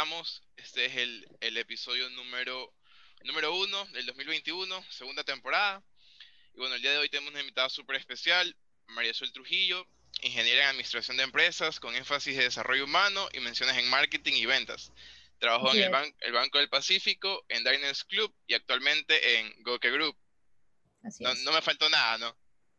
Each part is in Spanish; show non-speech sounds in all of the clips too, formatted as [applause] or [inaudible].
Empezamos. Este es el, el episodio número, número uno del 2021, segunda temporada. Y bueno, el día de hoy tenemos una invitada súper especial, María Sol Trujillo, ingeniera en administración de empresas con énfasis de desarrollo humano y menciones en marketing y ventas. Trabajó en el, el, Banco del Pacífico, en Diners Club y actualmente en Goke Group. Así no, es. no me faltó nada, ¿no?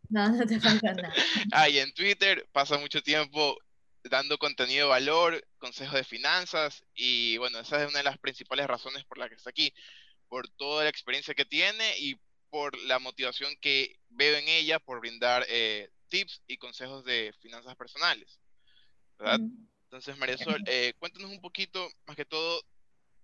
No, no te falta nada. [laughs] ah, y en Twitter pasa mucho tiempo dando contenido de valor, consejos de finanzas y bueno, esa es una de las principales razones por la que está aquí, por toda la experiencia que tiene y por la motivación que veo en ella por brindar eh, tips y consejos de finanzas personales. ¿verdad? Mm. Entonces, María Sol, eh, cuéntanos un poquito, más que todo,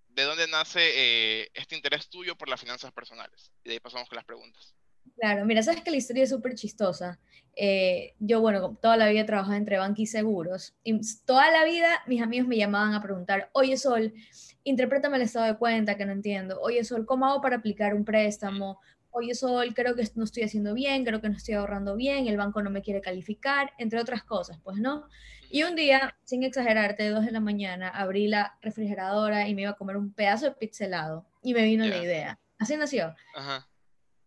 de dónde nace eh, este interés tuyo por las finanzas personales. Y de ahí pasamos con las preguntas. Claro, mira, sabes que la historia es súper chistosa. Eh, yo, bueno, toda la vida he trabajado entre banca y seguros. Y toda la vida mis amigos me llamaban a preguntar, oye Sol, interprétame el estado de cuenta que no entiendo. Oye Sol, ¿cómo hago para aplicar un préstamo? Oye Sol, creo que no estoy haciendo bien, creo que no estoy ahorrando bien, el banco no me quiere calificar, entre otras cosas, pues no. Y un día, sin exagerarte, dos de la mañana, abrí la refrigeradora y me iba a comer un pedazo de pizza helado. Y me vino Ya. la idea. Así nació. Ajá.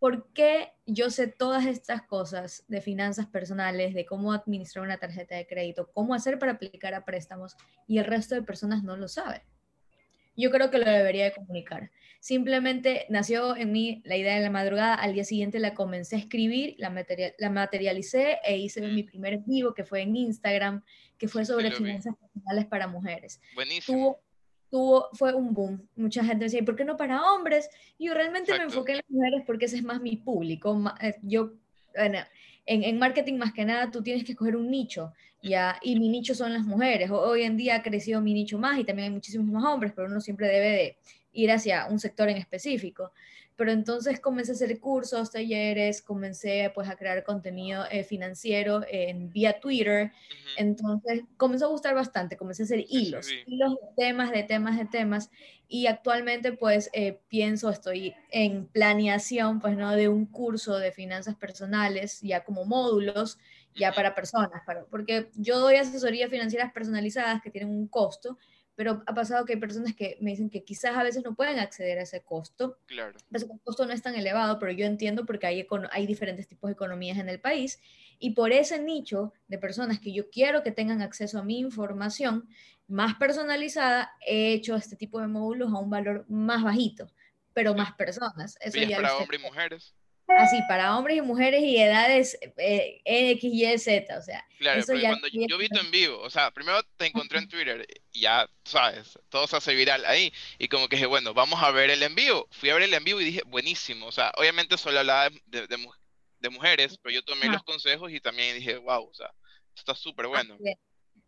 ¿Por qué yo sé todas estas cosas de finanzas personales, de cómo administrar una tarjeta de crédito, cómo hacer para aplicar a préstamos y el resto de personas no lo sabe? Yo creo que lo debería de comunicar. Simplemente nació en mí la idea de la madrugada, al día siguiente la comencé a escribir, la, material, la materialicé e hice mi primer vivo que fue en Instagram, que fue sobre finanzas personales para mujeres Buenísimo. tuvo, tuvo, fue un boom. Mucha gente decía, ¿y por qué no para hombres? Y yo realmente me Exacto. enfoqué en las mujeres porque ese es más mi público. ma- eh, Yo, bueno, en, en marketing más que nada, tú tienes que escoger un nicho, ¿ya? Y mi nicho son las mujeres. Ho- Hoy en día ha crecido mi nicho más y también hay muchísimos más hombres, pero uno siempre debe de ir hacia un sector en específico. Pero entonces comencé a hacer cursos, talleres, comencé pues a crear contenido eh, financiero en vía Twitter, entonces comenzó a gustar bastante, comencé a hacer Sí, sí, hilos, hilos de temas, de temas, de temas, y actualmente pues eh, pienso, estoy en planeación pues no de un curso de finanzas personales, ya como módulos, ya para personas, para, porque yo doy asesorías financieras personalizadas que tienen un costo, pero ha pasado que hay personas que me dicen que quizás a veces no pueden acceder a ese costo, Claro. el costo no es tan elevado, pero yo entiendo porque hay, hay diferentes tipos de economías en el país y por ese nicho de personas que yo quiero que tengan acceso a mi información más personalizada, he hecho este tipo de módulos a un valor más bajito, pero Sí. más personas. Eso ¿Y es para hombres y mujeres? Así, para hombres y mujeres y edades eh, X, Y, Z, o sea, Claro, eso porque ya cuando yo, yo vi tu en vivo, o sea, primero te encontré en Twitter y ya, sabes, todo se hace viral ahí. Y como que dije, bueno, vamos a ver el en vivo. Fui a ver el en vivo y dije, buenísimo. O sea, obviamente solo hablaba de, de, mu- de mujeres, pero yo tomé Ajá. los consejos y también dije, wow, o sea, está súper bueno. Así es.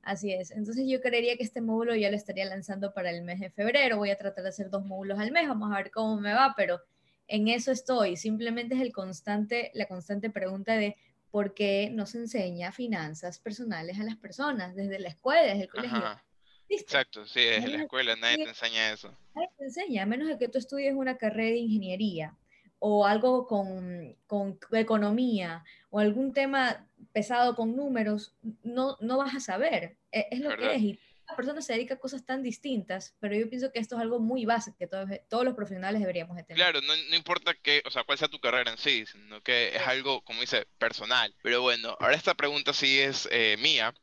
Así es. Entonces yo creería que este módulo ya lo estaría lanzando para el mes de febrero. Voy a tratar de hacer dos módulos al mes. Vamos a ver cómo me va, pero en eso estoy. Simplemente es el constante, la constante pregunta de por qué no se enseña finanzas personales a las personas desde la escuela, desde el colegio. Exacto, sí, desde la escuela nadie te enseña eso. Nadie te enseña, a menos de que tú estudies una carrera de ingeniería o algo con, con economía o algún tema pesado con números, no, no vas a saber. E- Es, lo ¿Verdad? que es. Y la persona se dedica a cosas tan distintas, pero yo pienso que esto es algo muy básico que todos, todos los profesionales deberíamos de tener. Claro, no, no importa que, o sea, cuál sea tu carrera en sí, sino que es algo, como dice, personal. Pero bueno, ahora esta pregunta sí es eh, mía,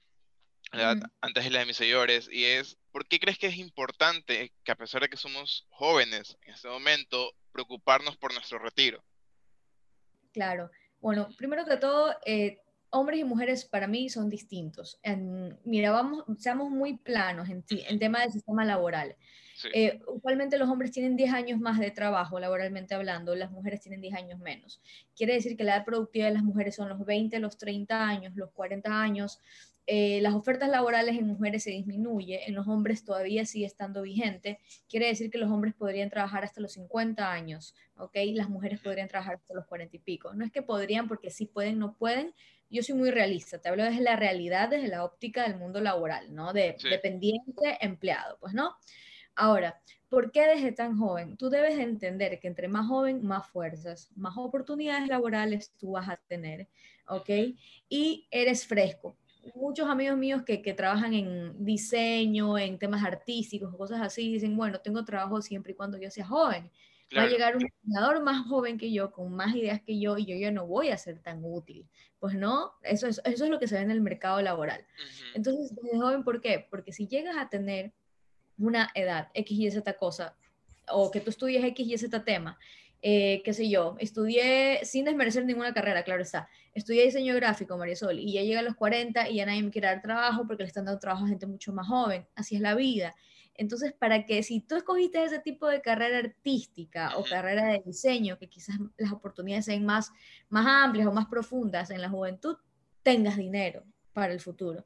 ¿verdad? Ujú. Antes de la de mis seguidores, y es, ¿por qué crees que es importante que a pesar de que somos jóvenes en este momento, preocuparnos por nuestro retiro? Claro. Bueno, primero que todo, eh, hombres y mujeres para mí son distintos. En- mira, vamos, seamos muy planos en, ti- en tema del sistema laboral. Sí, Eh, usualmente los hombres tienen 10 años más de trabajo, laboralmente hablando, las mujeres tienen 10 años menos. Quiere decir que la edad productiva de las mujeres son los 20, los 30 años, los 40 años. Eh, las ofertas laborales en mujeres se disminuye, en los hombres todavía sigue estando vigente. Quiere decir que los hombres podrían trabajar hasta los 50 años, ¿ok? Las mujeres podrían trabajar hasta los 40 y pico. No es que podrían porque sí pueden, no pueden. Yo soy muy realista, te hablo desde la realidad, desde la óptica del mundo laboral, ¿no? De Sí. dependiente, empleado, pues, ¿no? Ahora, ¿por qué desde tan joven? Tú debes de entender que entre más joven, más fuerzas, más oportunidades laborales tú vas a tener, ¿ok? Y eres fresco. muchos amigos míos que, que, trabajan en diseño, en temas artísticos, cosas así, dicen, bueno, tengo trabajo siempre y cuando yo sea joven. Va a llegar un diseñador más joven que yo, con más ideas que yo, y yo ya no voy a ser tan útil. Pues no, eso es, eso es lo que se ve en el mercado laboral. Entonces, desde joven, ¿por qué? Porque si llegas a tener una edad, X y Z cosa, o que tú estudies X y Z tema, eh, qué sé yo, estudié sin desmerecer ninguna carrera, claro está, estudié diseño gráfico, Marisol, y ya llega a los 40 y ya nadie me quiere dar trabajo porque le están dando trabajo a gente mucho más joven, así es la vida. Entonces, para que si tú escogiste ese tipo de carrera artística o carrera de diseño, que quizás las oportunidades sean más, más amplias o más profundas en la juventud, tengas dinero para el futuro.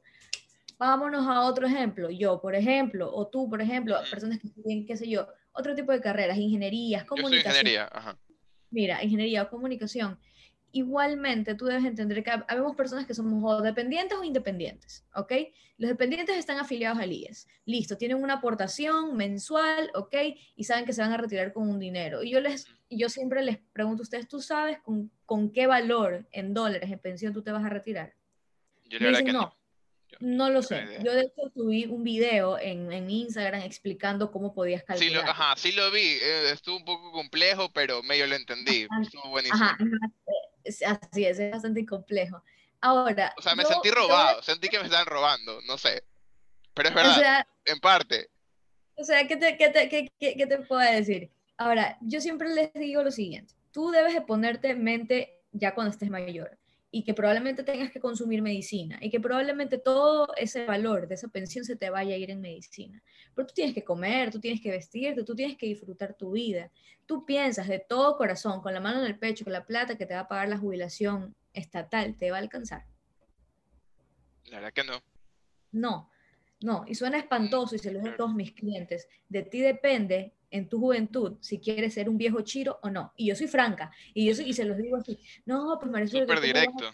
Vámonos a otro ejemplo. Yo, por ejemplo, o tú, por ejemplo, personas que estudian, qué sé yo, otro tipo de carreras, ingenierías, comunicación. ingeniería, ajá. Mira, ingeniería o comunicación. Igualmente, tú debes entender que habemos personas que somos o dependientes o independientes, ¿ok? Los dependientes están afiliados al IES. Listo, tienen una aportación mensual, ¿ok? Y saben que se van a retirar con un dinero. Y yo, les, yo siempre les pregunto a ustedes, ¿tú sabes con, con qué valor en dólares en pensión tú te vas a retirar? Yo le que no. No lo sé. Yo de hecho subí un video en, en Instagram explicando cómo podías calcular. Sí, lo, ajá, sí lo vi. Eh, estuvo un poco complejo, pero medio lo entendí. Estuvo buenísimo. Ajá, así es, es bastante complejo. Ahora. O sea, me sentí robado, sentí que me estaban robando, no sé. Pero es verdad, en parte. O sea, ¿qué te, qué, te, qué, qué te puedo decir? Ahora, yo siempre les digo lo siguiente: tú debes de ponerte mente ya cuando estés mayor y que probablemente tengas que consumir medicina y que probablemente todo ese valor de esa pensión se te vaya a ir en medicina. Pero tú tienes que comer, tú tienes que vestirte, tú tienes que disfrutar tu vida. Tú piensas de todo corazón, con la mano en el pecho, que la plata que te va a pagar la jubilación estatal te va a alcanzar. La verdad que no. No, no. Y suena espantoso y se lo digo a todos mis clientes. De ti depende en tu juventud si quieres ser un viejo chiro o no. Y yo soy franca, y yo y se los digo así, no, pues Marisol... Súper directo.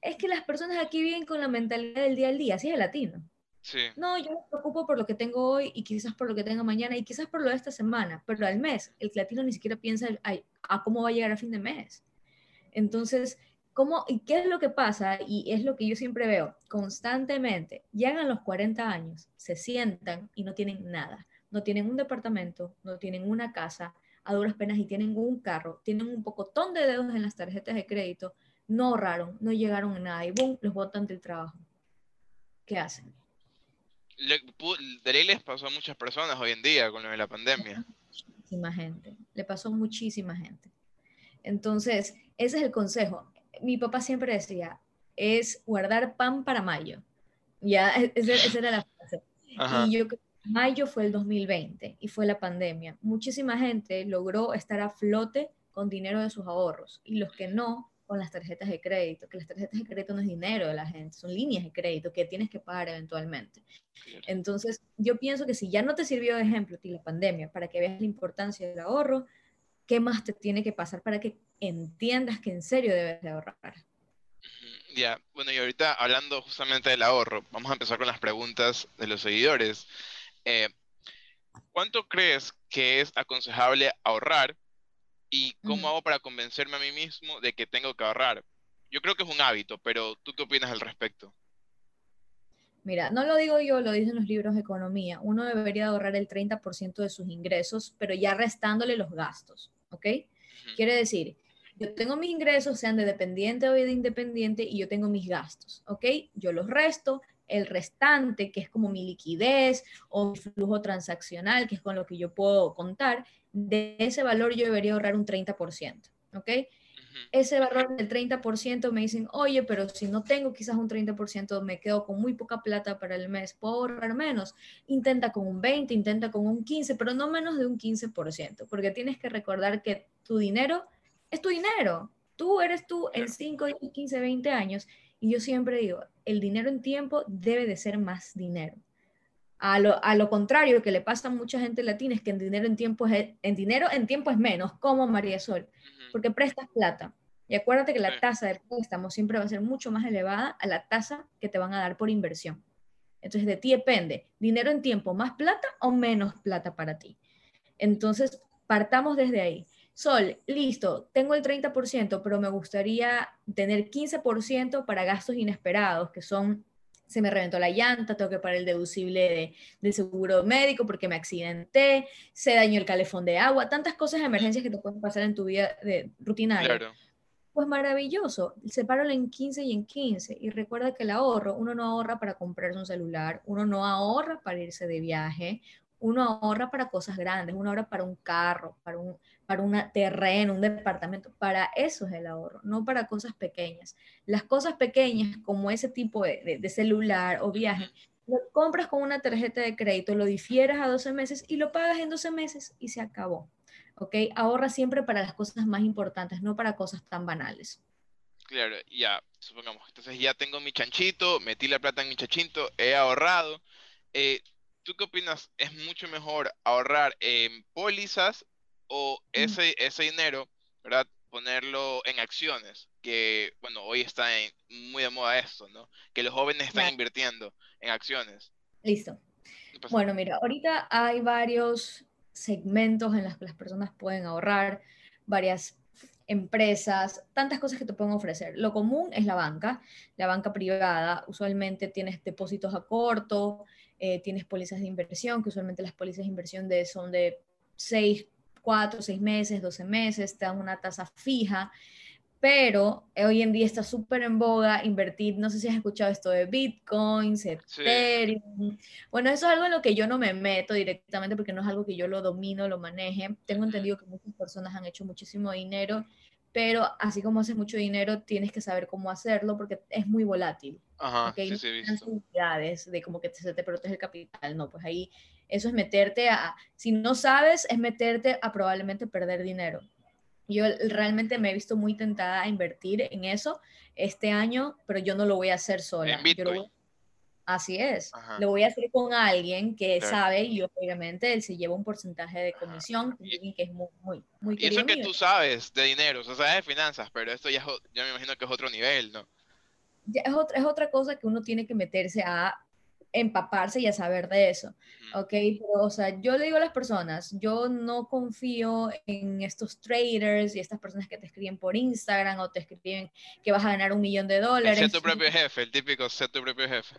Es que las personas aquí viven con la mentalidad del día al día, así es latino. Sí. No, yo me preocupo por lo que tengo hoy y quizás por lo que tengo mañana y quizás por lo de esta semana, pero al mes el latino ni siquiera piensa a, cómo va a llegar a fin de mes. Entonces, ¿cómo, ¿y qué es lo que pasa? Y es lo que yo siempre veo constantemente. Llegan los 40 años, se sientan y no tienen nada no tienen un departamento, no tienen una casa, a duras penas y tienen un carro, tienen un pocotón de dedos en las tarjetas de crédito, no ahorraron, no llegaron a nada y boom, los botan del trabajo. ¿Qué hacen? Le, de ley les pasó a muchas personas hoy en día con lo de la pandemia. Muchísima gente, le pasó a muchísima gente. Entonces, ese es el consejo. Mi papá siempre decía, es guardar pan para mayo. Ya, [laughs] esa, era la frase. Y yo Mayo fue el 2020 y fue la pandemia. Muchísima gente logró estar a flote con dinero de sus ahorros y los que no, con las tarjetas de crédito, que las tarjetas de crédito no es dinero de la gente, son líneas de crédito que tienes que pagar eventualmente. Entonces, yo pienso que si ya no te sirvió de ejemplo la pandemia para que veas la importancia del ahorro, ¿qué más te tiene que pasar para que entiendas que en serio debes de ahorrar? Ya, bueno, y ahorita hablando justamente del ahorro, vamos a empezar con las preguntas de los seguidores. Eh, ¿cuánto crees que es aconsejable ahorrar y cómo hago para convencerme a mí mismo de que tengo que ahorrar? Yo creo que es un hábito, pero ¿tú qué opinas al respecto? Mira, no lo digo yo, lo dicen los libros de economía. Uno debería ahorrar el 30% de sus ingresos, pero ya restándole los gastos, ¿ok? Quiere decir, yo tengo mis ingresos, sean de dependiente o de independiente, y yo tengo mis gastos, ¿ok? Yo los resto, el restante, que es como mi liquidez o mi flujo transaccional, que es con lo que yo puedo contar, de ese valor yo debería ahorrar un 30%, ¿ok? Ese valor del 30% me dicen, oye, pero si no tengo quizás un 30%, me quedo con muy poca plata para el mes, ¿puedo ahorrar menos? Intenta con un 20, intenta con un 15, pero no menos de un 15%, porque tienes que recordar que tu dinero es tu dinero. Tú eres tú en 5, 15, 20 años y yo siempre digo, el dinero en tiempo debe de ser más dinero. A lo, a lo contrario que le pasa a mucha gente latina es que en dinero en tiempo es, en dinero en tiempo es menos, como María Sol, porque prestas plata. Y acuérdate que la tasa de préstamo siempre va a ser mucho más elevada a la tasa que te van a dar por inversión. Entonces de ti depende, dinero en tiempo, más plata o menos plata para ti. Entonces, partamos desde ahí. Sol, listo, tengo el 30%, pero me gustaría tener 15% para gastos inesperados, que son, se me reventó la llanta, tengo que pagar el deducible de, seguro médico porque me accidenté, se dañó el calefón de agua, tantas cosas de emergencias que te pueden pasar en tu vida de, rutinaria. Claro. Pues maravilloso, sepáralo en 15 y en 15. Y recuerda que el ahorro, uno no ahorra para comprarse un celular, uno no ahorra para irse de viaje, uno ahorra para cosas grandes, uno ahorra para un carro, para un, para un terreno, un departamento. Para eso es el ahorro, no para cosas pequeñas. Las cosas pequeñas, como ese tipo de, de, celular o viaje, lo compras con una tarjeta de crédito, lo difieres a 12 meses y lo pagas en 12 meses y se acabó. ¿Ok? Ahorra siempre para las cosas más importantes, no para cosas tan banales. Claro, ya, supongamos. Entonces ya tengo mi chanchito, metí la plata en mi chanchito, he ahorrado. Eh, ¿Tú qué opinas? ¿Es mucho mejor ahorrar en pólizas o mm. ese, ese dinero, ¿verdad? Ponerlo en acciones, que, bueno, hoy está muy de moda esto, ¿no? Que los jóvenes están invirtiendo en acciones. Listo. Bueno, mira, ahorita hay varios segmentos en los que las personas pueden ahorrar, varias empresas, tantas cosas que te pueden ofrecer. Lo común es la banca, la banca privada. Usualmente tienes depósitos a corto, eh, tienes pólizas de inversión, que usualmente las pólizas de inversión de, son de 6, 4, 6 meses, 12 meses, te dan una tasa fija, pero hoy en día está súper en boga invertir, no sé si has escuchado esto de Bitcoin, Ethereum. Bueno, eso es algo en lo que yo no me meto directamente porque no es algo que yo lo domino, lo maneje. Tengo entendido que muchas personas han hecho muchísimo dinero, pero así como haces mucho dinero, tienes que saber cómo hacerlo porque es muy volátil. Ajá, sí, sí, de como que se te protege el capital, no, pues ahí eso es meterte a, si no sabes, es meterte a probablemente perder dinero. Yo realmente me he visto muy tentada a invertir en eso este año, pero yo no lo voy a hacer sola. Así es. Lo voy a hacer con alguien que sabe y obviamente él se lleva un porcentaje de comisión, que es muy, muy, muy Y eso que tú sabes de dinero, o sea, sabes de finanzas, pero esto ya, ya me imagino que es otro nivel, ¿no? Ya es, otra, es otra cosa que uno tiene que meterse a empaparse y a saber de eso, ¿ok? Pero, o sea, yo le digo a las personas, yo no confío en estos traders y estas personas que te escriben por Instagram o te escriben que vas a ganar un millón de dólares. Ser tu propio jefe, el típico ser tu propio jefe.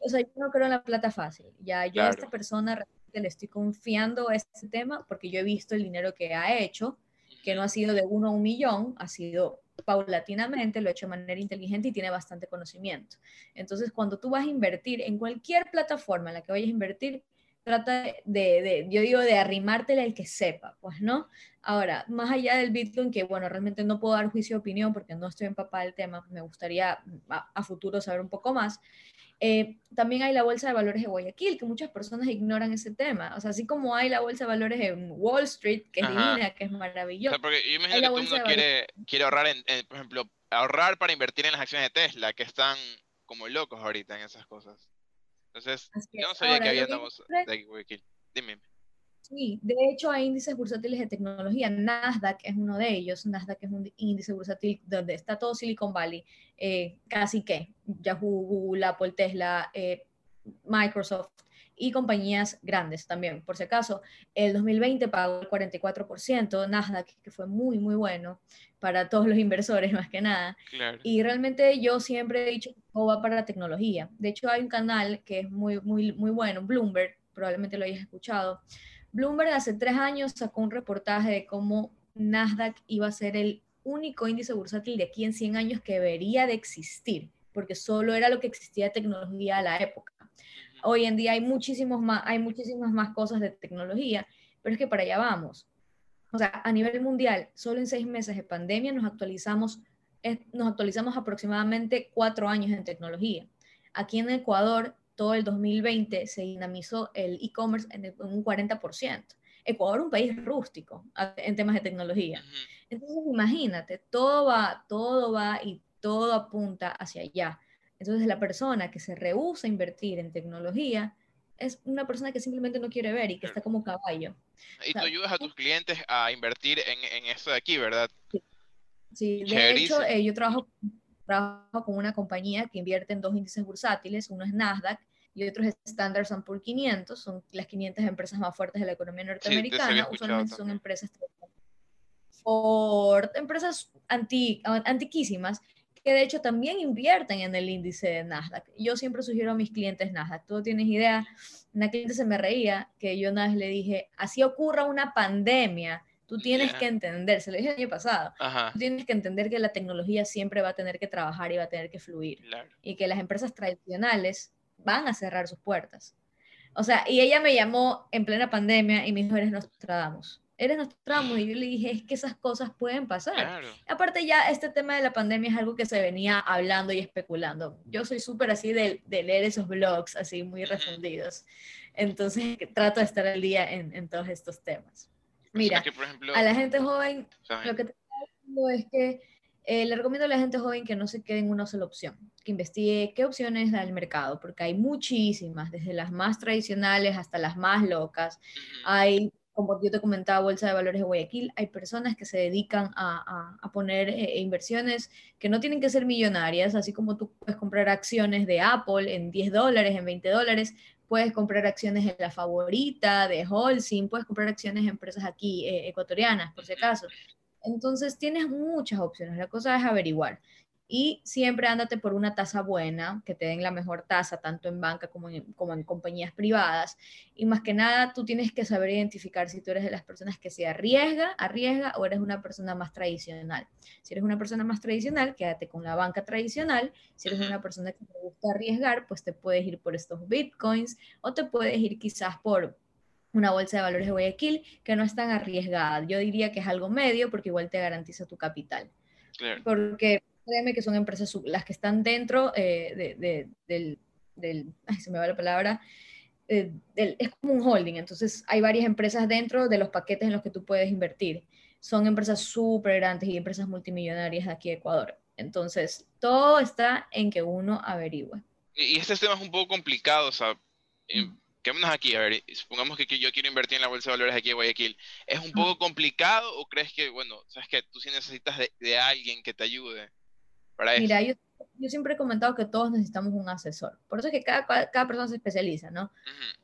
O sea, yo no creo en la plata fácil, ya yo a esta persona realmente le estoy confiando a este tema porque yo he visto el dinero que ha hecho, que no ha sido de uno a un millón, ha sido paulatinamente, lo ha hecho de manera inteligente y tiene bastante conocimiento. Entonces, cuando tú vas a invertir en cualquier plataforma en la que vayas a invertir, trata de, de yo digo, de arrimártela el que sepa, pues, ¿no? Ahora, más allá del Bitcoin, que bueno, realmente no puedo dar juicio de opinión porque no estoy empapada del tema, me gustaría a futuro saber un poco más, eh, también hay la bolsa de valores de Guayaquil, que muchas personas ignoran ese tema. O sea, así como hay la bolsa de valores en Wall Street, que es divina, que es maravillosa. porque yo imagino que todo el mundo quiere, quiere ahorrar, en, por ejemplo, ahorrar para invertir en las acciones de Tesla, que están como locos ahorita en esas cosas. Entonces, yo no sabía que había una bolsa de Guayaquil. Dime. Sí, de hecho hay índices bursátiles de tecnología. Nasdaq es uno de ellos. Nasdaq es un índice bursátil donde está todo Silicon Valley, eh, casi que Yahoo, Google, Apple, Tesla, eh, Microsoft y compañías grandes también. Por si acaso, el 2020 pagó el 44%, Nasdaq, que fue muy, muy bueno para todos los inversores [laughs] más que nada. Y realmente yo siempre he dicho que todo va para la tecnología. De hecho, hay un canal que es muy, muy, muy bueno, Bloomberg, probablemente lo hayas escuchado, Bloomberg hace tres años sacó un reportaje de cómo Nasdaq iba a ser el único índice bursátil de aquí en 100 años que debería de existir, porque solo era lo que existía de tecnología a la época. Hoy en día hay, muchísimos más, hay muchísimas más cosas de tecnología, pero es que para allá vamos. O sea, a nivel mundial, solo en seis meses de pandemia nos actualizamos, nos actualizamos aproximadamente cuatro años en tecnología. Aquí en Ecuador todo el 2020 se dinamizó el e-commerce en, un 40%. Ecuador es un país rústico en temas de tecnología. Entonces, imagínate, todo va, todo va y todo apunta hacia allá. Entonces, la persona que se rehúsa a invertir en tecnología es una persona que simplemente no quiere ver y que está como caballo. Y tú ayudas a tus clientes a invertir en, en esto de aquí, ¿verdad? Sí, de hecho, eh, yo trabajo trabajo con una compañía que invierte en dos índices bursátiles, uno es Nasdaq y otro es Standard Poor's 500, son las 500 empresas más fuertes de la economía norteamericana, usualmente son empresas Ford, empresas antiquísimas que de hecho también invierten en el índice de Nasdaq. Yo siempre sugiero a mis clientes Nasdaq. Tú tienes idea, una cliente se me reía que yo una vez le dije, así ocurra una pandemia, tú tienes que entender, se lo dije el año pasado, tú tienes que entender que la tecnología siempre va a tener que trabajar y va a tener que fluir. Y que las empresas tradicionales van a cerrar sus puertas. O sea, y ella me llamó en plena pandemia y me dijo, eres Nostradamus eres Nostradamus. Y yo le dije, es que esas cosas pueden pasar. Aparte ya este tema de la pandemia es algo que se venía hablando y especulando. Yo soy súper así de, de, leer esos blogs, así muy refundidos. Entonces trato de estar al día en, en todos estos temas. Mira, a la gente joven, lo que te digo es que eh, le recomiendo a la gente joven que no se quede en una sola opción, que investigue qué opciones da el mercado, porque hay muchísimas, desde las más tradicionales hasta las más locas. Hay como yo te comentaba, Bolsa de Valores de Guayaquil, hay personas que se dedican a, a, poner eh, inversiones que no tienen que ser millonarias, así como tú puedes comprar acciones de Apple en 10 dólares, en 20 dólares, puedes comprar acciones en la favorita, de Holcim, puedes comprar acciones en empresas aquí eh, ecuatorianas, por si acaso. Entonces tienes muchas opciones, la cosa es averiguar y siempre ándate por una tasa buena, que te den la mejor tasa, tanto en banca como en, como en compañías privadas. Y más que nada, tú tienes que saber identificar si tú eres de las personas que se arriesga, arriesga o eres una persona más tradicional. Si eres una persona más tradicional, quédate con la banca tradicional. Si eres una persona que te gusta arriesgar, pues te puedes ir por estos bitcoins o te puedes ir quizás por una bolsa de valores de Guayaquil que no es tan arriesgada. Yo diría que es algo medio porque igual te garantiza tu capital. Porque créeme que son empresas, las que están dentro eh, de, del, del, ay, se me va la palabra, eh, es como un holding, entonces hay varias empresas dentro de los paquetes en los que tú puedes invertir. Son empresas súper grandes y empresas multimillonarias de aquí de Ecuador. Entonces, todo está en que uno averigüe. Y este tema es un poco complicado, o sea, quedémonos aquí, a ver, supongamos que, yo quiero invertir en la bolsa de valores aquí de Guayaquil. ¿Es un poco complicado o crees que, bueno, sabes que tú sí necesitas de, de alguien que te ayude? Mira, yo, yo, siempre he comentado que todos necesitamos un asesor. Por eso es que cada, cada persona se especializa, ¿no?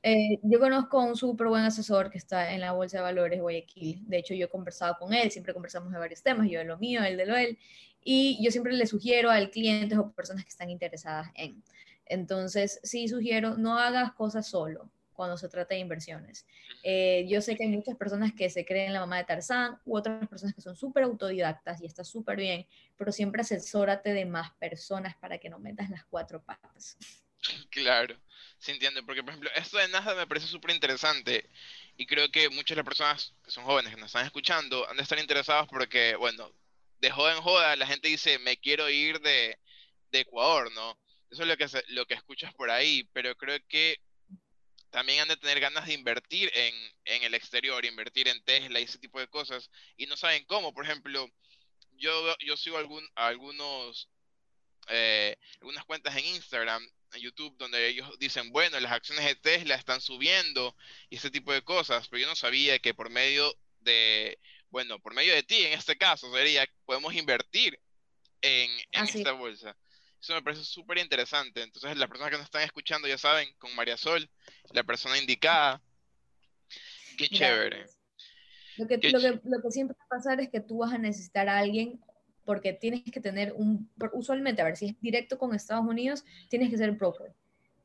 Eh, yo conozco a un súper buen asesor que está en la Bolsa de Valores Guayaquil. De hecho, yo he conversado con él, siempre conversamos de varios temas, yo de lo mío, él de lo él. Y yo siempre le sugiero a clientes o personas que están interesadas en. Entonces, sí sugiero, no hagas cosas solo cuando se trata de inversiones. Eh, yo sé que hay muchas personas que se creen la mamá de Tarzán u otras personas que son súper autodidactas y está súper bien, pero siempre asesórate de más personas para que no metas las cuatro patas. [laughs] Claro, se entiende, porque por ejemplo, esto de nada me parece súper interesante y creo que muchas de las personas que son jóvenes que nos están escuchando han de estar interesados porque, bueno, de joda en joda la gente dice, me quiero ir de, de Ecuador, ¿no? Eso es lo que, lo que escuchas por ahí, pero creo que también han de tener ganas de invertir en, en, el exterior, invertir en Tesla y ese tipo de cosas, y no saben cómo. Por ejemplo, yo, yo sigo algún, algunos, eh, algunas cuentas en Instagram, en YouTube, donde ellos dicen, bueno, las acciones de Tesla están subiendo y ese tipo de cosas, pero yo no sabía que por medio de, bueno, por medio de ti en este caso, sería, podemos invertir en, en esta bolsa. Eso me parece súper interesante. Entonces, las personas que nos están escuchando ya saben, con María Sol, la persona indicada. Qué chévere. Lo que, lo, que, lo que siempre va a pasar es que tú vas a necesitar a alguien porque tienes que tener un, usualmente, a ver, si es directo con Estados Unidos, tienes que ser broker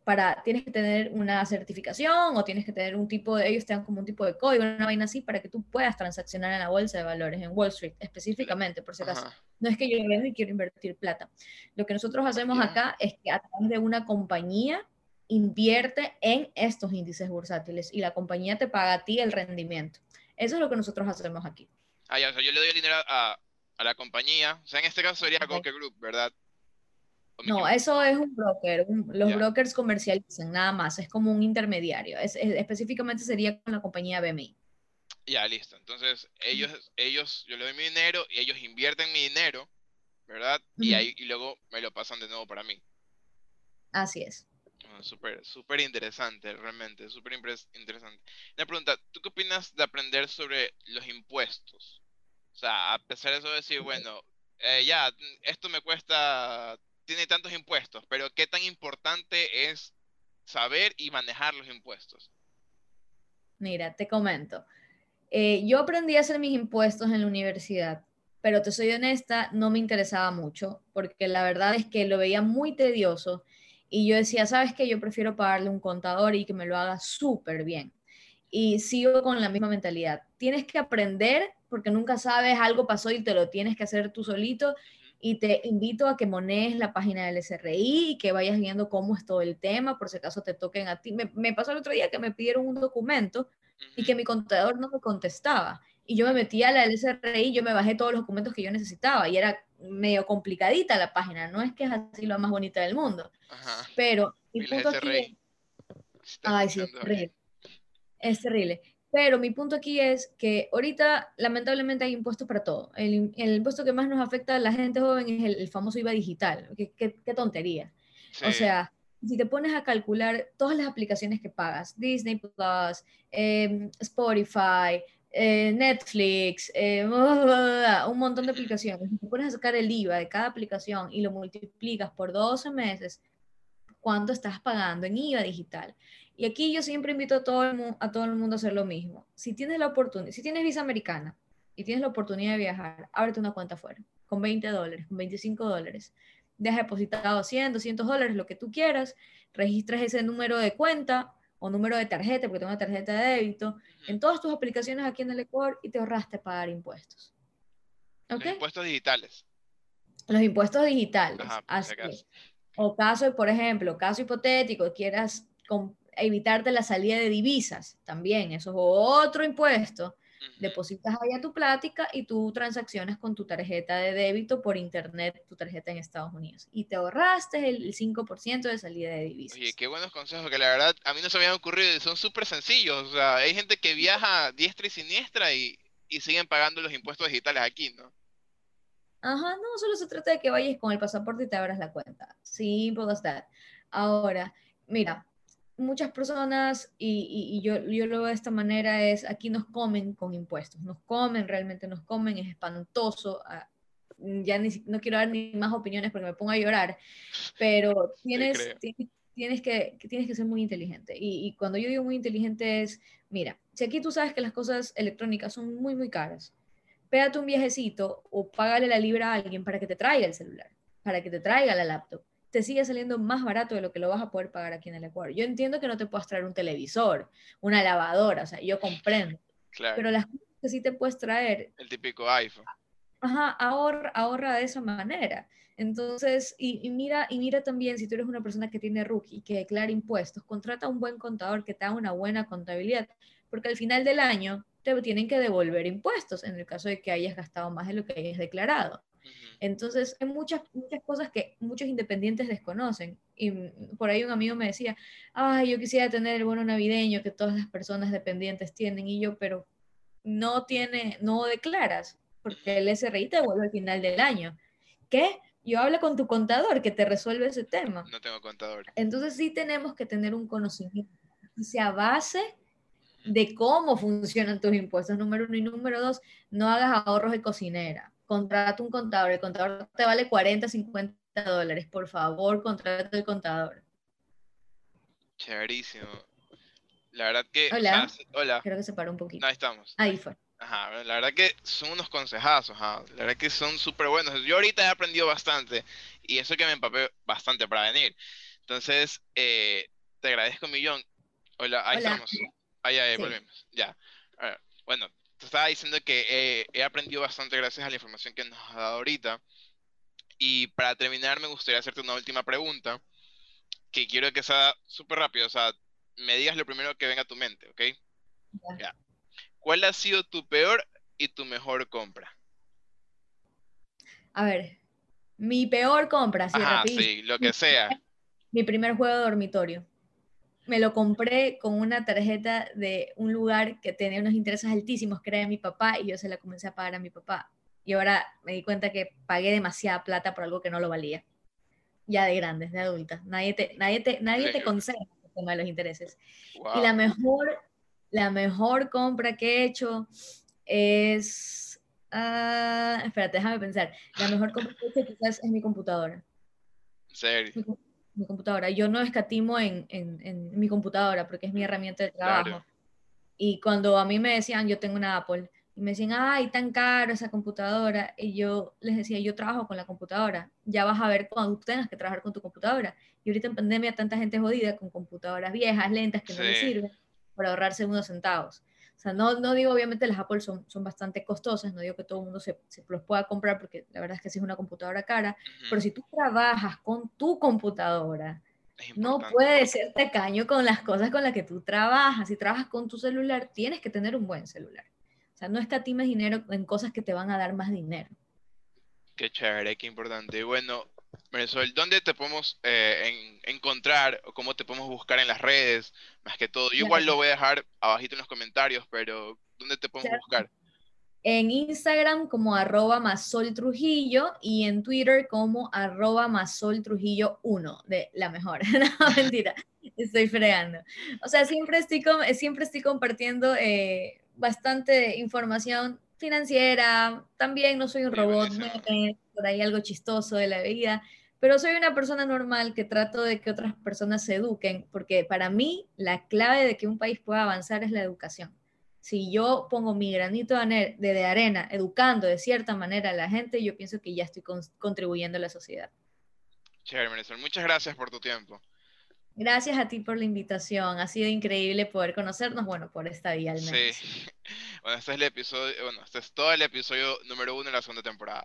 para, tienes que tener una certificación o tienes que tener un tipo de, ellos te dan como un tipo de código, una vaina así, para que tú puedas transaccionar en la bolsa de valores, en Wall Street específicamente, por si acaso. No es que yo vengo y quiero invertir plata. Lo que nosotros hacemos acá es que a través de una compañía invierte en estos índices bursátiles y la compañía te paga a ti el rendimiento. Eso es lo que nosotros hacemos aquí. Ah, ya, o sea, yo le doy el dinero a, a la compañía, o sea, en este caso sería okay. Group, ¿verdad? No, eso es un broker. los brokers comercializan nada más, es como un intermediario. Es, específicamente sería con la compañía BMI. Ya, listo. Entonces, ellos, ellos, yo le doy mi dinero y ellos invierten mi dinero, ¿verdad? Y, ahí, y luego me lo pasan de nuevo para mí. Así es. Ah, súper, súper interesante, realmente, súper interesante. Una pregunta, ¿tú qué opinas de aprender sobre los impuestos? O sea, a pesar de eso decir, bueno, eh, ya, esto me cuesta tiene tantos impuestos, pero ¿qué tan importante es saber y manejar los impuestos? Mira, te comento. Eh, yo aprendí a hacer mis impuestos en la universidad, pero te soy honesta, no me interesaba mucho, porque la verdad es que lo veía muy tedioso y yo decía, ¿sabes qué? Yo prefiero pagarle un contador y que me lo haga súper bien. Y sigo con la misma mentalidad. Tienes que aprender porque nunca sabes, algo pasó y te lo tienes que hacer tú solito. Y te invito a que monees la página del SRI y que vayas viendo cómo es todo el tema, por si acaso te toquen a ti. Me, me pasó el otro día que me pidieron un documento y que mi contador no me contestaba. Y yo me metí a la LSRI, yo me bajé todos los documentos que yo necesitaba y era medio complicadita la página, no es que es así lo más bonita del mundo, pero mi punto aquí ay, sí, es terrible, es terrible, pero mi punto aquí es que ahorita lamentablemente hay impuestos para todo, el, el impuesto que más nos afecta a la gente joven es el, famoso IVA digital, qué, qué, tontería, o sea, si te pones a calcular todas las aplicaciones que pagas, Disney Plus, em, Spotify, eh, Netflix, eh, [laughs] un montón de aplicaciones. Si te pones a sacar el IVA de cada aplicación y lo multiplicas por 12 meses, ¿cuánto estás pagando en IVA digital? Y aquí yo siempre invito a todo el, a todo el mundo a hacer lo mismo. Si tienes la oportunidad, si tienes visa americana y tienes la oportunidad de viajar, ábrete una cuenta fuera con 20 dólares, con 25 dólares. Deja depositado 100, 200 dólares, lo que tú quieras, registras ese número de cuenta o número de tarjeta, porque tengo una tarjeta de débito, en todas tus aplicaciones aquí en el Ecuador y te ahorraste pagar impuestos. ¿Okay? Los impuestos digitales. Los impuestos digitales. O caso, por ejemplo, caso hipotético, quieras evitarte la salida de divisas, también, eso es otro impuesto Depositas ahí a tu plática y tú transacciones con tu tarjeta de débito por internet, tu tarjeta en Estados Unidos. Y te ahorraste el 5% de salida de divisas. Oye, qué buenos consejos, que la verdad a mí no se me habían ocurrido, son súper sencillos. O sea, hay gente que viaja diestra y siniestra y, y siguen pagando los impuestos digitales aquí, ¿no? Ajá, no, solo se trata de que vayas con el pasaporte y te abras la cuenta. Simple as that. Ahora, mira, muchas personas, y, yo, yo, lo veo de esta manera, es aquí nos comen con impuestos, nos comen, realmente nos comen, es espantoso. Ah, ya no quiero dar ni más opiniones porque me pongo a llorar, pero tienes, tienes, que, tienes que ser muy inteligente. Y, y, cuando yo digo muy inteligente es, mira, si aquí tú sabes que las cosas electrónicas son muy, muy caras, pégate un viajecito o págale la libra a alguien para que te traiga el celular, para que te traiga la laptop te sigue saliendo más barato de lo que lo vas a poder pagar aquí en el Ecuador. Yo entiendo que no te puedas traer un televisor, una lavadora, o sea, yo comprendo. Claro. Pero las cosas que sí te puedes traer. El típico iPhone. Ajá, ahorra, ahorra de esa manera. Entonces, y, mira, y mira también, si tú eres una persona que tiene rookie, que declara impuestos, contrata a un buen contador que te haga una buena contabilidad, porque al final del año te tienen que devolver impuestos en el caso de que hayas gastado más de lo que hayas declarado. Entonces, hay muchas, muchas cosas que muchos independientes desconocen. Y por ahí un amigo me decía, ay, yo quisiera tener el bono navideño que todas las personas dependientes tienen. Y yo, pero no tiene, no declaras, porque el SRI te devuelve al final del año. ¿Qué? Yo hablo con tu contador que te resuelve ese tema. No tengo contador. Entonces sí tenemos que tener un conocimiento que sea base de cómo funcionan tus impuestos, número uno. Y número dos, no hagas ahorros de cocinera contrata un contador, el contador te vale 40, 50 dólares, por favor, contrata el contador. Chéverísimo. La verdad que... Hola. hola. Creo que se paró un poquito. Ahí estamos. Ahí fue. Ajá, la verdad que son unos consejazos, la verdad que son súper buenos. Yo ahorita he aprendido bastante y eso que me empapé bastante para venir. Entonces, eh, te agradezco un millón. Hola, ahí estamos. Ahí, ahí, volvemos. Ya. bueno, estaba diciendo que he aprendido bastante gracias a la información que nos ha dado ahorita. Y para terminar, me gustaría hacerte una última pregunta, que quiero que sea súper rápido, o sea, me digas lo primero que venga a tu mente, ¿ok? Ya. ¿Cuál ha sido tu peor y tu mejor compra? A ver, mi peor compra, sí, Ajá, sí, lo que sea. Mi primer juego de dormitorio me lo compré con una tarjeta de un lugar que tenía unos intereses altísimos, que era de mi papá, y yo se la comencé a pagar a mi papá. Y ahora me di cuenta que pagué demasiada plata por algo que no lo valía. Ya de grandes, de adultas. Nadie te, nadie te, nadie te concede el tema de los intereses. Y la mejor, la mejor compra que he hecho es... Uh, espérate, déjame pensar. La mejor compra que he hecho quizás es mi computadora. ¿En serio? mi computadora. Yo no escatimo en, en, en, mi computadora porque es mi herramienta de trabajo. Y cuando a mí me decían, yo tengo una Apple, y me decían, ay, tan caro esa computadora, y yo les decía, yo trabajo con la computadora, ya vas a ver cuando tengas que trabajar con tu computadora. Y ahorita en pandemia tanta gente jodida con computadoras viejas, lentas, que no le sirven, por ahorrarse unos centavos. O sea, no, no digo, obviamente las Apple son, son bastante costosas, no digo que todo el mundo se, se los pueda comprar, porque la verdad es que sí es una computadora cara, pero si tú trabajas con tu computadora, no puedes ser tacaño con las cosas con las que tú trabajas. Si trabajas con tu celular, tienes que tener un buen celular. O sea, no escatimes dinero en cosas que te van a dar más dinero. Qué chévere, qué importante. Y bueno, Marisol, ¿dónde te podemos eh, encontrar o cómo te podemos buscar en las redes? Más que todo. Yo igual lo voy a dejar abajito en los comentarios, pero ¿dónde te podemos buscar? En Instagram como arroba Masol Trujillo y en Twitter como arroba Masol Trujillo 1, de la mejor. [laughs] no, mentira, estoy fregando. O sea, siempre estoy, siempre estoy compartiendo eh, bastante información financiera, también no soy un robot, por ahí algo chistoso de la vida, pero soy una persona normal que trato de que otras personas se eduquen, porque para mí la clave de que un país pueda avanzar es la educación. Si yo pongo mi granito de arena educando de cierta manera a la gente, yo pienso que ya estoy contribuyendo a la sociedad. Chévere, muchas gracias por tu tiempo. Gracias a ti por la invitación. Ha sido increíble poder conocernos, bueno, por esta vía al menos. Sí. [laughs] Bueno, este es el episodio, bueno, este es todo el episodio número uno de la segunda temporada.